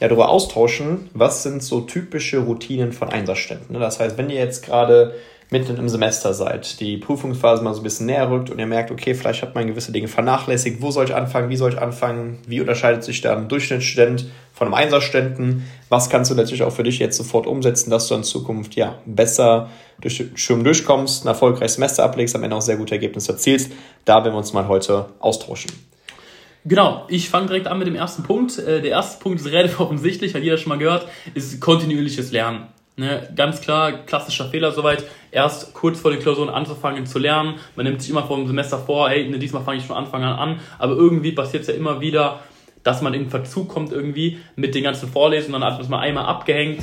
ja, darüber austauschen, was sind so typische Routinen von Einsatzständen. Ne? Das heißt, wenn ihr jetzt gerade mitten im Semester seid, die Prüfungsphase mal so ein bisschen näher rückt und ihr merkt, okay, vielleicht hat man gewisse Dinge vernachlässigt, wo soll ich anfangen, wie soll ich anfangen, wie unterscheidet sich ein Durchschnittsstudent von einem Einsatzständen, was kannst du natürlich auch für dich jetzt sofort umsetzen, dass du in Zukunft ja besser durch Schirm durchkommst, ein erfolgreiches Semester ablegst, am Ende auch sehr gute Ergebnisse erzielst. Da werden wir uns mal heute austauschen. Genau, ich fange direkt an mit dem ersten Punkt. Äh, der erste Punkt ist relativ offensichtlich, hat jeder schon mal gehört, ist kontinuierliches Lernen. Ne, ganz klar, klassischer Fehler soweit, erst kurz vor den Klausuren anzufangen zu lernen. Man nimmt sich immer vor dem Semester vor, hey, ne, diesmal fange ich von Anfang an an. Aber irgendwie passiert es ja immer wieder, dass man in Verzug kommt irgendwie mit den ganzen Vorlesungen, dann hat man einmal abgehängt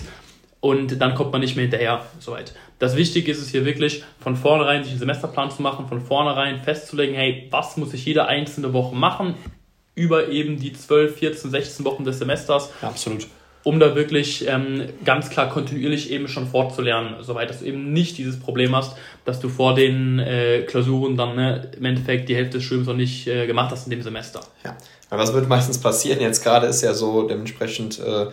und dann kommt man nicht mehr hinterher. Soweit. Das Wichtige ist es hier wirklich, von vornherein sich einen Semesterplan zu machen, von vornherein festzulegen, hey, was muss ich jede einzelne Woche machen, über eben die 12, 14, 16 Wochen des Semesters. Ja, absolut. Um da wirklich ähm, ganz klar kontinuierlich eben schon fortzulernen, soweit dass du eben nicht dieses Problem hast, dass du vor den äh, Klausuren dann ne, im Endeffekt die Hälfte des Studiums noch nicht äh, gemacht hast in dem Semester. Ja, weil was wird meistens passieren? Jetzt gerade ist ja so dementsprechend äh,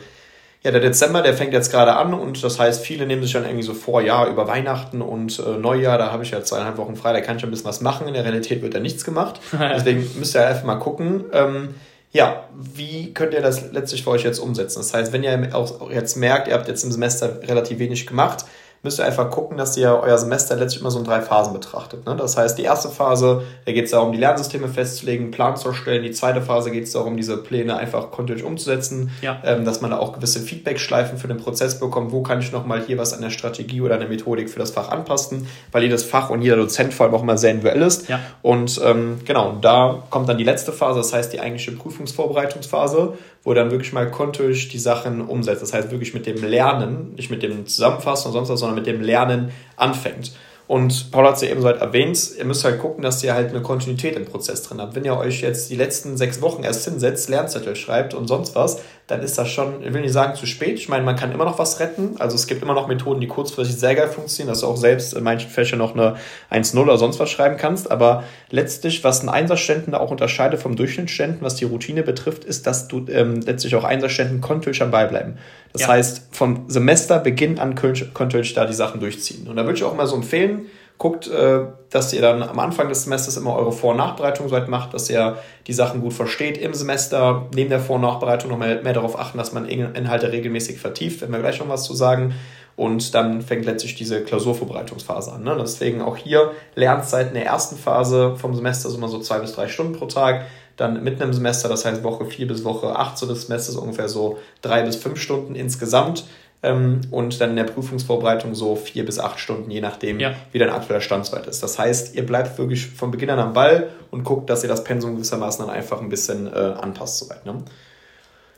ja, der Dezember, der fängt jetzt gerade an und das heißt, viele nehmen sich dann irgendwie so vor, ja, über Weihnachten und äh, Neujahr, da habe ich ja zweieinhalb Wochen frei, da kann ich ein bisschen was machen. In der Realität wird da nichts gemacht. Deswegen müsst ihr einfach mal gucken. Ähm, ja, wie könnt ihr das letztlich für euch jetzt umsetzen? Das heißt, wenn ihr auch jetzt merkt, ihr habt jetzt im Semester relativ wenig gemacht, müsst ihr einfach gucken, dass ihr euer Semester letztlich immer so in drei Phasen betrachtet. Ne? Das heißt, die erste Phase, da geht es darum, die Lernsysteme festzulegen, einen Plan zu erstellen. Die zweite Phase geht es darum, diese Pläne einfach kontinuierlich umzusetzen, ja. ähm, dass man da auch gewisse Feedback-Schleifen für den Prozess bekommt. Wo kann ich nochmal hier was an der Strategie oder an der Methodik für das Fach anpassen? Weil jedes Fach und jeder Dozent vor allem auch immer sehr individuell ist. Ja. Und ähm, genau, da kommt dann die letzte Phase, das heißt die eigentliche Prüfungsvorbereitungsphase wo dann wirklich mal kontinuierlich die Sachen umsetzt. Das heißt wirklich mit dem Lernen, nicht mit dem Zusammenfassen und sonst was, sondern mit dem Lernen anfängt. Und Paul hat es ja eben so halt erwähnt, ihr müsst halt gucken, dass ihr halt eine Kontinuität im Prozess drin habt. Wenn ihr euch jetzt die letzten sechs Wochen erst hinsetzt, Lernzettel schreibt und sonst was, dann ist das schon, ich will nicht sagen zu spät. Ich meine, man kann immer noch was retten. Also es gibt immer noch Methoden, die kurzfristig sehr geil funktionieren, dass du auch selbst in manchen Fächern noch eine 1-0 oder sonst was schreiben kannst. Aber letztlich, was ein Einsatzständen auch unterscheidet vom Durchschnittsständen, was die Routine betrifft, ist, dass du ähm, letztlich auch Einsatzständen kontinuierlich am Ball bleiben. Das ja. heißt, vom Semesterbeginn an kontinuierlich da die Sachen durchziehen. Und da würde ich auch mal so empfehlen, guckt, äh, dass ihr dann am Anfang des Semesters immer eure Vor- und Nachbereitung soweit macht, dass ihr die Sachen gut versteht im Semester. Neben der Vor- und Nachbereitung noch mehr, mehr darauf achten, dass man Inhalte regelmäßig vertieft, wenn wir gleich noch was zu sagen. Und dann fängt letztlich diese Klausurvorbereitungsphase an. Ne? Deswegen auch hier Lernzeit in der ersten Phase vom Semester so immer so zwei bis drei Stunden pro Tag. Dann mitten im Semester, das heißt Woche 4 bis Woche 8 so des Semesters ungefähr so drei bis fünf Stunden insgesamt. Ähm, und dann in der Prüfungsvorbereitung so vier bis acht Stunden, je nachdem, ja. wie dein aktueller Standswert ist. Das heißt, ihr bleibt wirklich von Beginn an am Ball und guckt, dass ihr das Pensum gewissermaßen dann einfach ein bisschen äh, anpasst. Soweit, ne?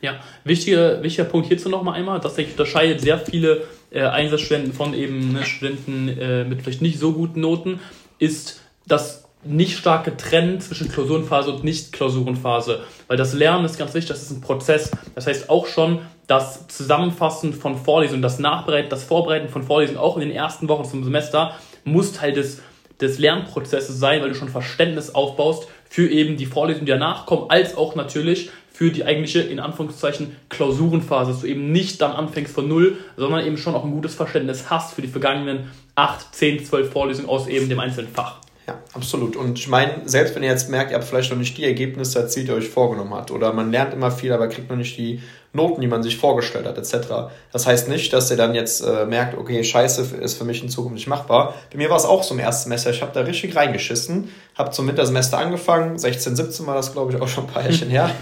Ja, wichtiger, wichtiger Punkt hierzu nochmal einmal, das unterscheidet sehr viele äh, Einsatzstudenten von eben ne, Studenten äh, mit vielleicht nicht so guten Noten, ist das nicht starke Trennen zwischen Klausurenphase und Nicht-Klausurenphase. Weil das Lernen ist ganz wichtig, das ist ein Prozess. Das heißt auch schon, das Zusammenfassen von Vorlesungen, das Nachbereiten, das Vorbereiten von Vorlesungen auch in den ersten Wochen zum Semester muss Teil des, des Lernprozesses sein, weil du schon Verständnis aufbaust für eben die Vorlesungen, die danach kommen, als auch natürlich für die eigentliche, in Anführungszeichen, Klausurenphase, dass du eben nicht dann anfängst von Null, sondern eben schon auch ein gutes Verständnis hast für die vergangenen 8, 10, 12 Vorlesungen aus eben dem einzelnen Fach. Ja, absolut. Und ich meine, selbst wenn ihr jetzt merkt, ihr habt vielleicht noch nicht die Ergebnisse erzielt, die ihr euch vorgenommen habt, oder man lernt immer viel, aber kriegt noch nicht die Noten, die man sich vorgestellt hat, etc. Das heißt nicht, dass ihr dann jetzt äh, merkt, okay, scheiße, ist für mich in Zukunft nicht machbar. Bei mir war es auch so im ersten Semester, ich habe da richtig reingeschissen, habe zum Wintersemester angefangen, 16, 17 war das, glaube ich, auch schon ein paar Jährchen her.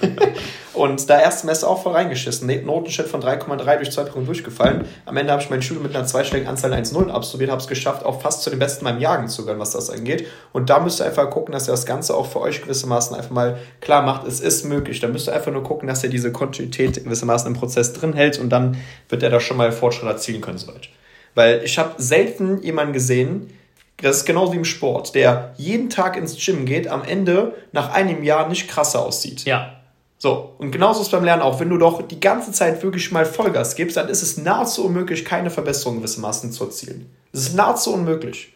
Und da erst Semester auch voll reingeschissen. Notenschnitt von 3,3 durch zwei Prüfungen durchgefallen. Am Ende habe ich mein Studium mit einer zweistelligen Anzahl 1,0 absolviert, habe es geschafft, auch fast zu den Besten meinem Jagen zu gehören, was das angeht. Und Und da müsst ihr einfach gucken, dass ihr das Ganze auch für euch gewissermaßen einfach mal klar macht, es ist möglich. Da müsst ihr einfach nur gucken, dass ihr diese Kontinuität gewissermaßen im Prozess drin hält und dann wird er da schon mal Fortschritt erzielen können soweit. Weil ich habe selten jemanden gesehen, das ist genauso wie im Sport, der jeden Tag ins Gym geht, am Ende nach einem Jahr nicht krasser aussieht. Ja. So, und genauso ist es beim Lernen auch. Wenn du doch die ganze Zeit wirklich mal Vollgas gibst, dann ist es nahezu unmöglich, keine Verbesserung gewissermaßen zu erzielen. Es ist nahezu unmöglich,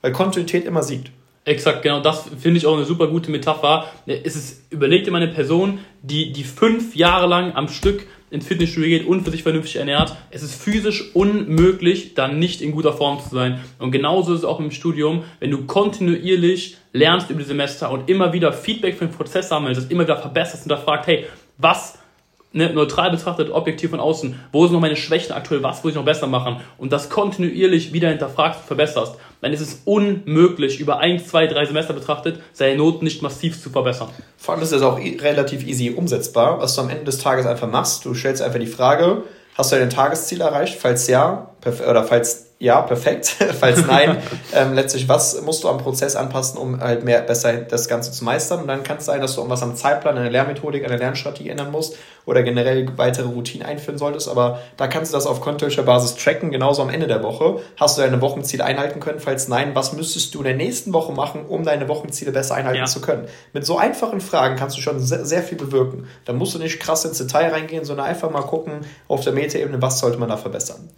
weil Kontinuität immer siegt. Exakt, genau, das finde ich auch eine super gute Metapher. Es ist, überleg dir mal eine Person, die, die fünf Jahre lang am Stück ins Fitnessstudio geht und für sich vernünftig ernährt. Es ist physisch unmöglich, dann nicht in guter Form zu sein. Und genauso ist es auch im Studium, wenn du kontinuierlich lernst über die Semester und immer wieder Feedback für den Prozess sammelst, das immer wieder verbesserst und da fragt, hey, was ne, neutral betrachtet, objektiv von außen, wo sind noch meine Schwächen aktuell, was muss ich noch besser machen und das kontinuierlich wieder hinterfragst und verbesserst, dann ist es unmöglich, über ein, zwei, drei Semester betrachtet, seine Noten nicht massiv zu verbessern. Vor allem ist es auch relativ easy umsetzbar, was du am Ende des Tages einfach machst. Du stellst einfach die Frage, hast du dein Tagesziel erreicht? Falls ja, oder falls ja, perfekt. Falls nein, ähm, letztlich, was musst du am Prozess anpassen, um halt mehr besser das Ganze zu meistern? Und dann kann es sein, dass du irgendwas am Zeitplan, an der Lernmethodik, an der Lernstrategie ändern musst oder generell weitere Routinen einführen solltest. Aber da kannst du das auf kontinuierlicher Basis tracken. Genauso am Ende der Woche. Hast du deine Wochenziele einhalten können? Falls nein, was müsstest du in der nächsten Woche machen, um deine Wochenziele besser einhalten ja. zu können? Mit so einfachen Fragen kannst du schon sehr, sehr viel bewirken. Da musst du nicht krass ins Detail reingehen, sondern einfach mal gucken auf der Metaebene, was sollte man da verbessern.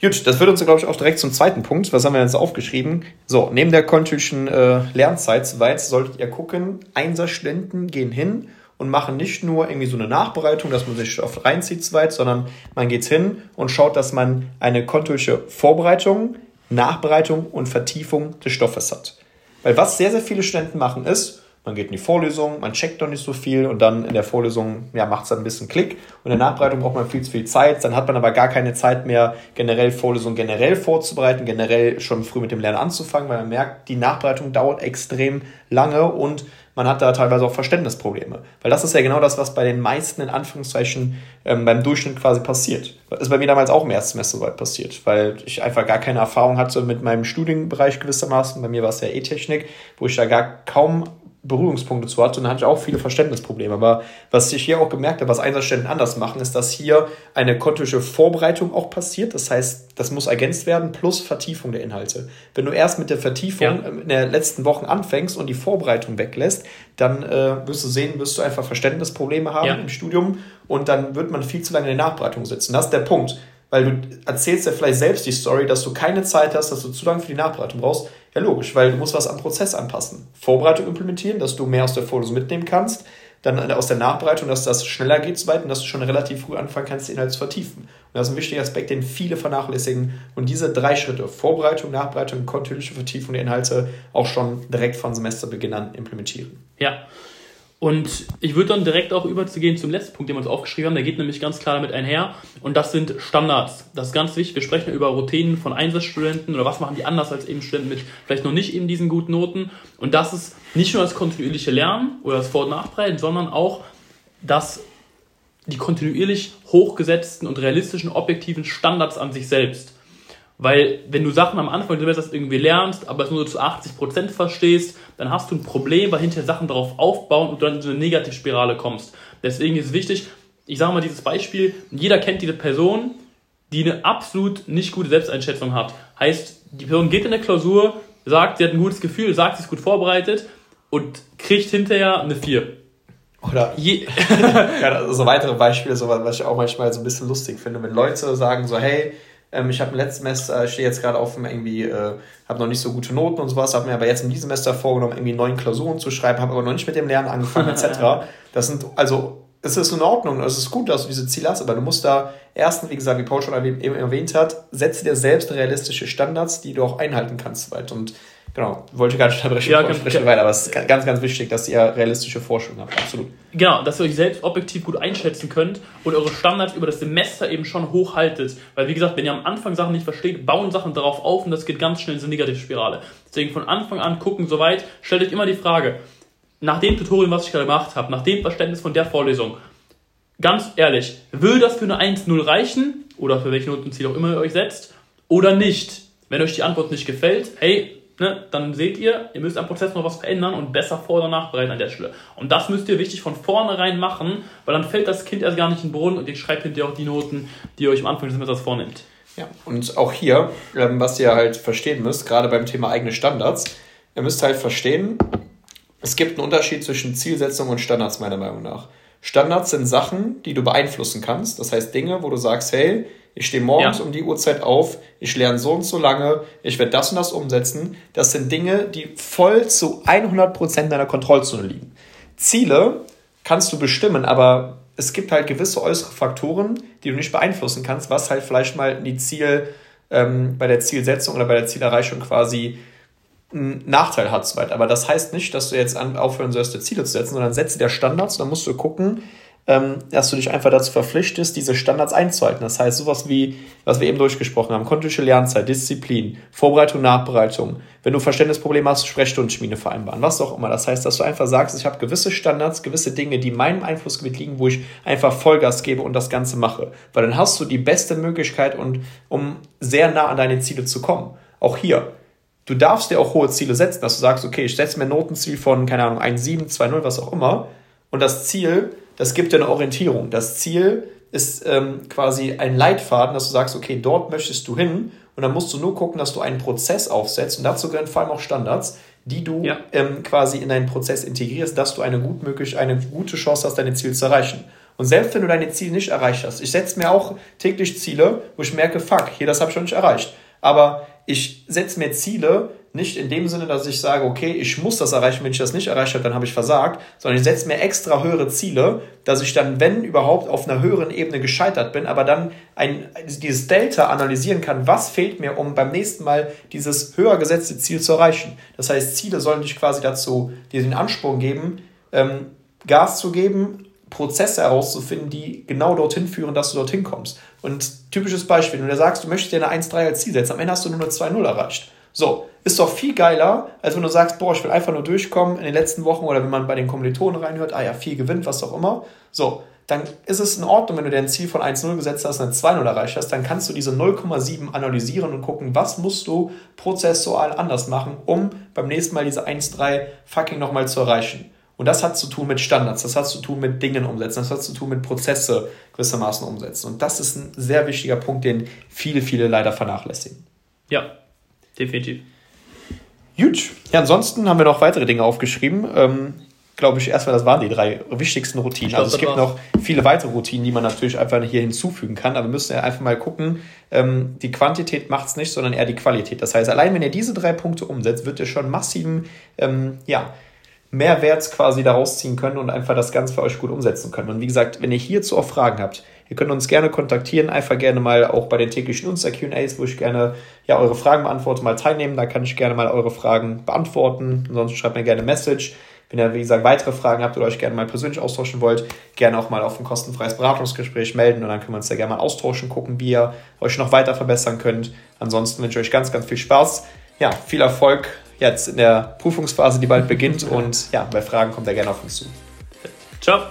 Gut, das führt uns, glaube ich, auch direkt zum zweiten Punkt. Was haben wir jetzt aufgeschrieben? So, neben der kontinuierlichen äh, Lernzeit soweit solltet ihr gucken, Einserstudenten gehen hin und machen nicht nur irgendwie so eine Nachbereitung, dass man sich oft reinzieht soweit, sondern man geht hin und schaut, dass man eine kontinuierliche Vorbereitung, Nachbereitung und Vertiefung des Stoffes hat. Weil was sehr, sehr viele Studenten machen ist, man geht in die Vorlesung, man checkt noch nicht so viel und dann in der Vorlesung ja, macht es dann ein bisschen Klick und in der Nachbereitung braucht man viel zu viel Zeit, dann hat man aber gar keine Zeit mehr, generell Vorlesungen generell vorzubereiten, generell schon früh mit dem Lernen anzufangen, weil man merkt, die Nachbereitung dauert extrem lange und man hat da teilweise auch Verständnisprobleme. Weil das ist ja genau das, was bei den meisten in Anführungszeichen ähm, beim Durchschnitt quasi passiert. Das ist bei mir damals auch im ersten Semester soweit passiert, weil ich einfach gar keine Erfahrung hatte mit meinem Studienbereich gewissermaßen. Bei mir war es ja E-Technik, wo ich da gar kaum Berührungspunkte zu hatte und dann hatte ich auch viele Verständnisprobleme. Aber was ich hier auch gemerkt habe, was Einsatzstellen anders machen, ist, dass hier eine kontische Vorbereitung auch passiert. Das heißt, das muss ergänzt werden plus Vertiefung der Inhalte. Wenn du erst mit der Vertiefung ja. in den letzten Wochen anfängst und die Vorbereitung weglässt, dann äh, wirst du sehen, wirst du einfach Verständnisprobleme haben ja. im Studium und dann wird man viel zu lange in der Nachbereitung sitzen. Das ist der Punkt. Weil du erzählst ja vielleicht selbst die Story, dass du keine Zeit hast, dass du zu lange für die Nachbereitung brauchst. Ja, logisch, weil du musst was am Prozess anpassen. Vorbereitung implementieren, dass du mehr aus der Vorlesung mitnehmen kannst. Dann aus der Nachbereitung, dass das schneller geht soweit und dass du schon relativ früh anfangen kannst, den Inhalt zu vertiefen. Und das ist ein wichtiger Aspekt, den viele vernachlässigen. Und diese drei Schritte, Vorbereitung, Nachbereitung, kontinuierliche Vertiefung der Inhalte, auch schon direkt von Semesterbeginn an implementieren. Ja, und ich würde dann direkt auch überzugehen zum letzten Punkt, den wir uns aufgeschrieben haben. Der geht nämlich ganz klar damit einher. Und das sind Standards. Das ist ganz wichtig. Wir sprechen über Routinen von Einsatzstudenten oder was machen die anders als eben Studenten mit vielleicht noch nicht eben diesen guten Noten. Und das ist nicht nur das kontinuierliche Lernen oder das Vor- und Nachbereiten, sondern auch das die kontinuierlich hochgesetzten und realistischen objektiven Standards an sich selbst. Weil wenn du Sachen am Anfang des Semesters irgendwie lernst, aber es nur zu 80% verstehst, dann hast du ein Problem, weil hinterher Sachen darauf aufbauen und du dann in so eine Negativspirale kommst. Deswegen ist es wichtig, ich sage mal dieses Beispiel, jeder kennt diese Person, die eine absolut nicht gute Selbsteinschätzung hat. Heißt, die Person geht in der Klausur, sagt, sie hat ein gutes Gefühl, sagt, sie ist gut vorbereitet und kriegt hinterher eine 4. Oder Je ja, so weitere Beispiele, so was ich auch manchmal so ein bisschen lustig finde, wenn Leute sagen so, hey, ähm, ich habe im letzten Semester, stehe jetzt gerade auf irgendwie, äh, habe noch nicht so gute Noten und sowas, habe mir aber jetzt in diesem Semester vorgenommen, irgendwie neun Klausuren zu schreiben, habe aber noch nicht mit dem Lernen angefangen, etc. Das sind, also, es ist in Ordnung, es ist gut, dass du diese Ziele hast, aber du musst da erstens, wie gesagt, wie Paul schon erwähnt hat, setze dir selbst realistische Standards, die du auch einhalten kannst. Und Genau, wollte gar nicht unterbrechen, ja, kann, weiter, aber es ist ganz, ganz wichtig, dass ihr realistische Forschung habt, absolut. Genau, dass ihr euch selbst objektiv gut einschätzen könnt und eure Standards über das Semester eben schon hochhaltet. Weil, wie gesagt, wenn ihr am Anfang Sachen nicht versteht, bauen Sachen darauf auf und das geht ganz schnell in eine Negativspirale. Deswegen von Anfang an gucken, soweit, stellt euch immer die Frage, nach dem Tutorial, was ich gerade gemacht habe, nach dem Verständnis von der Vorlesung, ganz ehrlich, will das für eine 1-0 reichen oder für welche Notenziel auch immer ihr euch setzt oder nicht? Wenn euch die Antwort nicht gefällt, hey, ne, dann seht ihr, ihr müsst am Prozess noch was verändern und besser vor- oder nachbereiten an der Stelle. Und das müsst ihr wichtig von vornherein machen, weil dann fällt das Kind erst gar nicht in den Boden und ihr schreibt hinterher auch die Noten, die ihr euch am Anfang des Semesters vornimmt. Ja, und auch hier, ähm, was ihr halt verstehen müsst, gerade beim Thema eigene Standards, ihr müsst halt verstehen, es gibt einen Unterschied zwischen Zielsetzung und Standards, meiner Meinung nach. Standards sind Sachen, die du beeinflussen kannst. Das heißt Dinge, wo du sagst, hey, ich stehe morgens ja. um die Uhrzeit auf, ich lerne so und so lange, ich werde das und das umsetzen. Das sind Dinge, die voll zu 100% deiner Kontrollzone liegen. Ziele kannst du bestimmen, aber es gibt halt gewisse äußere Faktoren, die du nicht beeinflussen kannst, was halt vielleicht mal die Ziel, ähm, bei der Zielsetzung oder bei der Zielerreichung quasi einen Nachteil hat. Soweit. Aber das heißt nicht, dass du jetzt aufhören sollst, dir Ziele zu setzen, sondern setze dir Standards, dann musst du gucken, ähm, dass du dich einfach dazu verpflichtest, diese Standards einzuhalten. Das heißt, sowas wie, was wir eben durchgesprochen haben, kontinuierliche Lernzeit, Disziplin, Vorbereitung, Nachbereitung. Wenn du Verständnisprobleme hast, Sprechstundenschmiede vereinbaren, was auch immer. Das heißt, dass du einfach sagst, ich habe gewisse Standards, gewisse Dinge, die in meinem Einflussgebiet liegen, wo ich einfach Vollgas gebe und das Ganze mache. Weil dann hast du die beste Möglichkeit, und, um sehr nah an deine Ziele zu kommen. Auch hier. Du darfst dir auch hohe Ziele setzen, dass du sagst, okay, ich setze mir ein Notenziel von, keine Ahnung, 1,7, 2,0, was auch immer. Und das Ziel das gibt dir eine Orientierung. Das Ziel ist ähm, quasi ein Leitfaden, dass du sagst, okay, dort möchtest du hin und dann musst du nur gucken, dass du einen Prozess aufsetzt und dazu gehören vor allem auch Standards, die du ja. ähm, quasi in deinen Prozess integrierst, dass du eine, gut möglich, eine gute Chance hast, deine Ziele zu erreichen. Und selbst wenn du deine Ziele nicht erreicht hast, ich setze mir auch täglich Ziele, wo ich merke, fuck, hier, das habe ich schon nicht erreicht. Aber ich setze mir Ziele, nicht in dem Sinne, dass ich sage, okay, ich muss das erreichen, wenn ich das nicht erreicht habe, dann habe ich versagt, sondern ich setze mir extra höhere Ziele, dass ich dann, wenn überhaupt, auf einer höheren Ebene gescheitert bin, aber dann ein, dieses Delta analysieren kann, was fehlt mir, um beim nächsten Mal dieses höher gesetzte Ziel zu erreichen. Das heißt, Ziele sollen dich quasi dazu, dir den Ansporn geben, ähm, Gas zu geben, Prozesse herauszufinden, die genau dorthin führen, dass du dorthin kommst. Und typisches Beispiel, wenn du sagst, du möchtest dir eine 1-3 als Ziel setzen, am Ende hast du nur eine 2-0 erreicht. So, ist doch viel geiler, als wenn du sagst, boah, ich will einfach nur durchkommen in den letzten Wochen oder wenn man bei den Kommilitonen reinhört, ah ja, viel gewinnt, was auch immer. So, dann ist es in Ordnung, wenn du dir ein Ziel von 1-0 gesetzt hast und ein 2-0 erreicht hast, dann kannst du diese 0,7 analysieren und gucken, was musst du prozessual anders machen, um beim nächsten Mal diese 1-3 fucking nochmal zu erreichen. Und das hat zu tun mit Standards, das hat zu tun mit Dingen umsetzen, das hat zu tun mit Prozesse gewissermaßen umsetzen. Und das ist ein sehr wichtiger Punkt, den viele, viele leider vernachlässigen. Ja, definitiv. Gut. Ja, ansonsten haben wir noch weitere Dinge aufgeschrieben. Ähm, Glaube ich, erstmal, das waren die drei wichtigsten Routinen. Glaub, also es gibt noch viele weitere Routinen, die man natürlich einfach hier hinzufügen kann, aber wir müssen ja einfach mal gucken, ähm, die Quantität macht es nicht, sondern eher die Qualität. Das heißt, allein wenn ihr diese drei Punkte umsetzt, wird ihr schon massiven, ähm, ja, Mehrwert quasi daraus ziehen können und einfach das Ganze für euch gut umsetzen können. Und wie gesagt, wenn ihr hierzu auch Fragen habt, ihr könnt uns gerne kontaktieren, einfach gerne mal auch bei den täglichen Unser QAs, wo ich gerne ja eure Fragen beantworte, mal teilnehmen. Da kann ich gerne mal eure Fragen beantworten. Ansonsten schreibt mir gerne eine Message. Wenn ihr, wie gesagt, weitere Fragen habt oder euch gerne mal persönlich austauschen wollt, gerne auch mal auf ein kostenfreies Beratungsgespräch melden und dann können wir uns da gerne mal austauschen, gucken, wie ihr euch noch weiter verbessern könnt. Ansonsten wünsche ich euch ganz, ganz viel Spaß. Ja, viel Erfolg jetzt in der Prüfungsphase, die bald beginnt. Und ja, bei Fragen kommt er gerne auf uns zu. Ciao.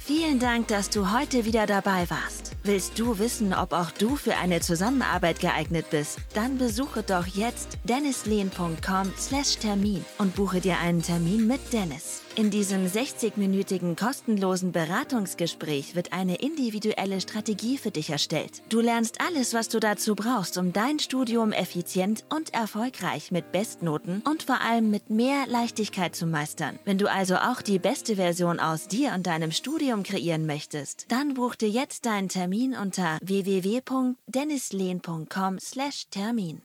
Vielen Dank, dass du heute wieder dabei warst. Willst du wissen, ob auch du für eine Zusammenarbeit geeignet bist? Dann besuche doch jetzt dennislehn.com/termin und buche dir einen Termin mit Dennis. In diesem 60-minütigen kostenlosen Beratungsgespräch wird eine individuelle Strategie für dich erstellt. Du lernst alles, was du dazu brauchst, um dein Studium effizient und erfolgreich mit Bestnoten und vor allem mit mehr Leichtigkeit zu meistern. Wenn du also auch die beste Version aus dir und deinem Studium kreieren möchtest, dann buch dir jetzt deinen Termin unter www.dennislehn.com/termin.